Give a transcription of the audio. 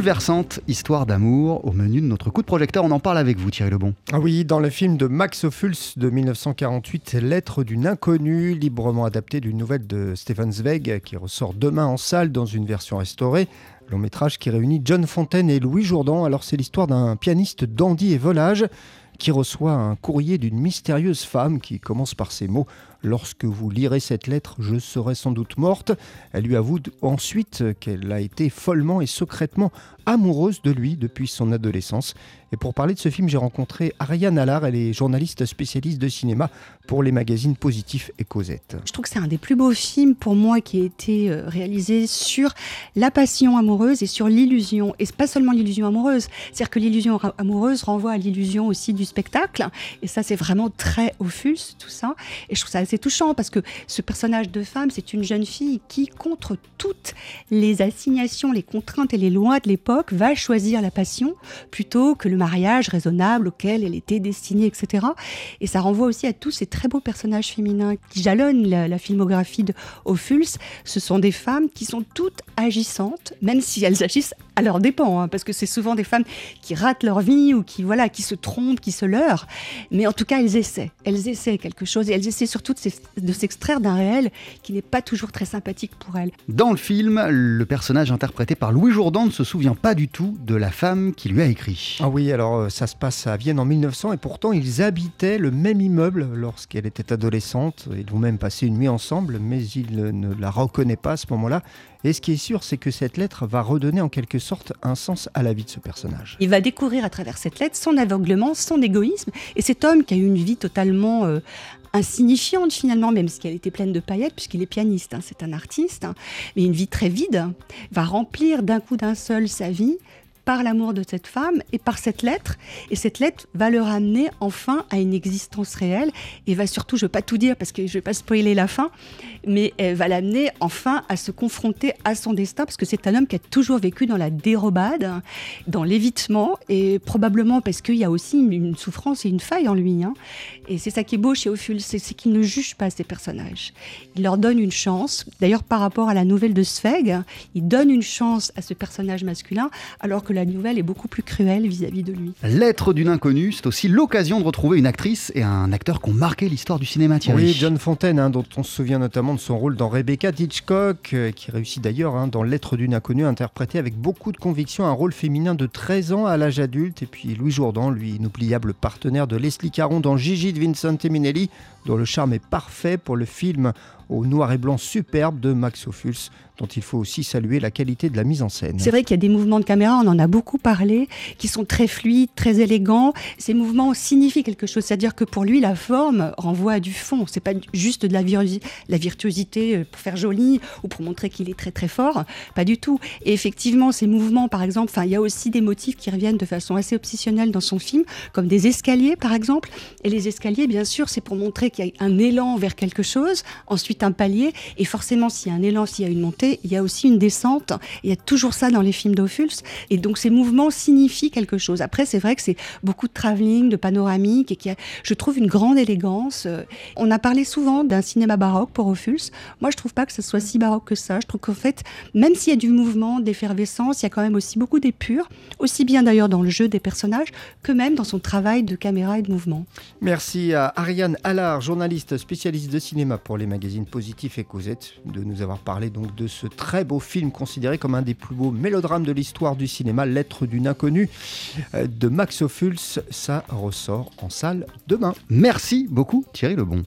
bouleversante histoire d'amour. Au menu de notre coup de projecteur, on en parle avec vous, Thierry Lebon. Ah oui, dans le film de Max Ophuls de 1948, Lettre d'une inconnue, librement adapté d'une nouvelle de Stefan Zweig, qui ressort demain en salle dans une version restaurée. Long métrage qui réunit John Fontaine et Louis Jourdan. Alors, c'est l'histoire d'un pianiste dandy et volage qui reçoit un courrier d'une mystérieuse femme qui commence par ces mots Lorsque vous lirez cette lettre, je serai sans doute morte. Elle lui avoue ensuite qu'elle a été follement et secrètement amoureuse de lui depuis son adolescence. Et pour parler de ce film, j'ai rencontré Ariane Allard, elle est journaliste spécialiste de cinéma pour les magazines Positif et Cosette. Je trouve que c'est un des plus beaux films pour moi qui a été euh, réalisé sur la passion amoureuse et sur l'illusion. Et pas seulement l'illusion amoureuse, c'est-à-dire que l'illusion amoureuse renvoie à l'illusion aussi du spectacle. Et ça, c'est vraiment très fulse, tout ça. Et je trouve ça assez touchant parce que ce personnage de femme, c'est une jeune fille qui, contre toutes les assignations, les contraintes et les lois de l'époque, va choisir la passion plutôt que le mariage raisonnable auquel elle était destinée, etc. Et ça renvoie aussi à tous ces très beaux personnages féminins qui jalonnent la, filmographie de Ophuls. Ce sont des femmes qui sont toutes agissantes, même si elles agissent à leur dépens, hein, parce que c'est souvent des femmes qui ratent leur vie ou qui voilà, qui se trompent, qui se leurrent. Mais en tout cas, elles essaient. Elles essaient quelque chose et elles essaient surtout de s'extraire d'un réel qui n'est pas toujours très sympathique pour elles. Dans le film, le personnage interprété par Louis Jourdan ne se souvient pas du tout de la femme qui lui a écrit. Ah oui, alors euh, ça se passe à Vienne en 1900 et pourtant ils habitaient le même immeuble lorsqu'elle était adolescente. Ils vont même passer une nuit ensemble, mais il ne la reconnaît pas à ce moment-là. Et ce qui est sûr, c'est que cette lettre va redonner en quelque sorte un sens à la vie de ce personnage. Il va découvrir à travers cette lettre son aveuglement, son égoïsme, et cet homme qui a eu une vie totalement euh, insignifiante finalement, même si elle était pleine de paillettes, puisqu'il est pianiste, hein, c'est un artiste, hein, mais une vie très vide, va remplir d'un coup d'un seul sa vie par l'amour de cette femme et par cette lettre. Et cette lettre va le ramener enfin à une existence réelle et va surtout, je ne vais pas tout dire parce que je ne vais pas spoiler la fin, mais elle va l'amener enfin à se confronter à son destin parce que c'est un homme qui a toujours vécu dans la dérobade, dans l'évitement et probablement parce qu'il y a aussi une, souffrance et une faille en lui. Hein. Et c'est ça qui est beau chez Ophuls, c'est qu'il ne juge pas ses personnages. Il leur donne une chance. D'ailleurs, par rapport à la nouvelle de Zweig, il donne une chance à ce personnage masculin alors que la nouvelle est beaucoup plus cruelle vis-à-vis de lui. Lettre d'une inconnue, c'est aussi l'occasion de retrouver une actrice et un acteur qui ont marqué l'histoire du cinéma, Thierry. Oui, John Fontaine, hein, dont on se souvient notamment de son rôle dans Rebecca Hitchcock, euh, qui réussit d'ailleurs hein, dans Lettre d'une inconnue, interprété avec beaucoup de conviction un rôle féminin de 13 ans à l'âge adulte. Et puis Louis Jourdan, lui, inoubliable partenaire de Leslie Caron dans Gigi de Vincent Minelli, dont le charme est parfait pour le film au noir et blanc superbe de Max Ophuls, dont il faut aussi saluer la qualité de la mise en scène. C'est vrai qu'il y a des mouvements de caméra, on en a beaucoup parlé, qui sont très fluides, très élégants. Ces mouvements signifient quelque chose, c'est-à-dire que pour lui, la forme renvoie à du fond. C'est pas juste de la, la virtuosité euh, pour faire joli ou pour montrer qu'il est très très fort, pas du tout. Et effectivement, ces mouvements, par exemple, il y a aussi des motifs qui reviennent de façon assez obsessionnelle dans son film, comme des escaliers, par exemple. Et les escaliers, bien sûr, c'est pour montrer qu'il y a un élan vers quelque chose. Ensuite, un palier. Et forcément, s'il y a un élan, s'il y a une montée, il y a aussi une descente. Il y a toujours ça dans les films d'Ophuls. Et donc, ces mouvements signifient quelque chose. Après, c'est vrai que c'est beaucoup de travelling, de panoramique, et qui a, je trouve, une grande élégance. On a parlé souvent d'un cinéma baroque pour Ophuls. Moi, je trouve pas que ce soit si baroque que ça. Je trouve qu'en fait, même s'il y a du mouvement, d'effervescence, il y a quand même aussi beaucoup d'épure, aussi bien d'ailleurs dans le jeu des personnages que même dans son travail de caméra et de mouvement. Merci à Ariane Allard, journaliste spécialiste de cinéma pour les magazines Positif et Cosette, de nous avoir parlé donc de ce très beau film considéré comme un des plus beaux mélodrames de l'histoire du cinéma, Lettre d'une inconnue euh, de Max Ophuls. Ça ressort en salle demain. Merci beaucoup Thierry Lebon.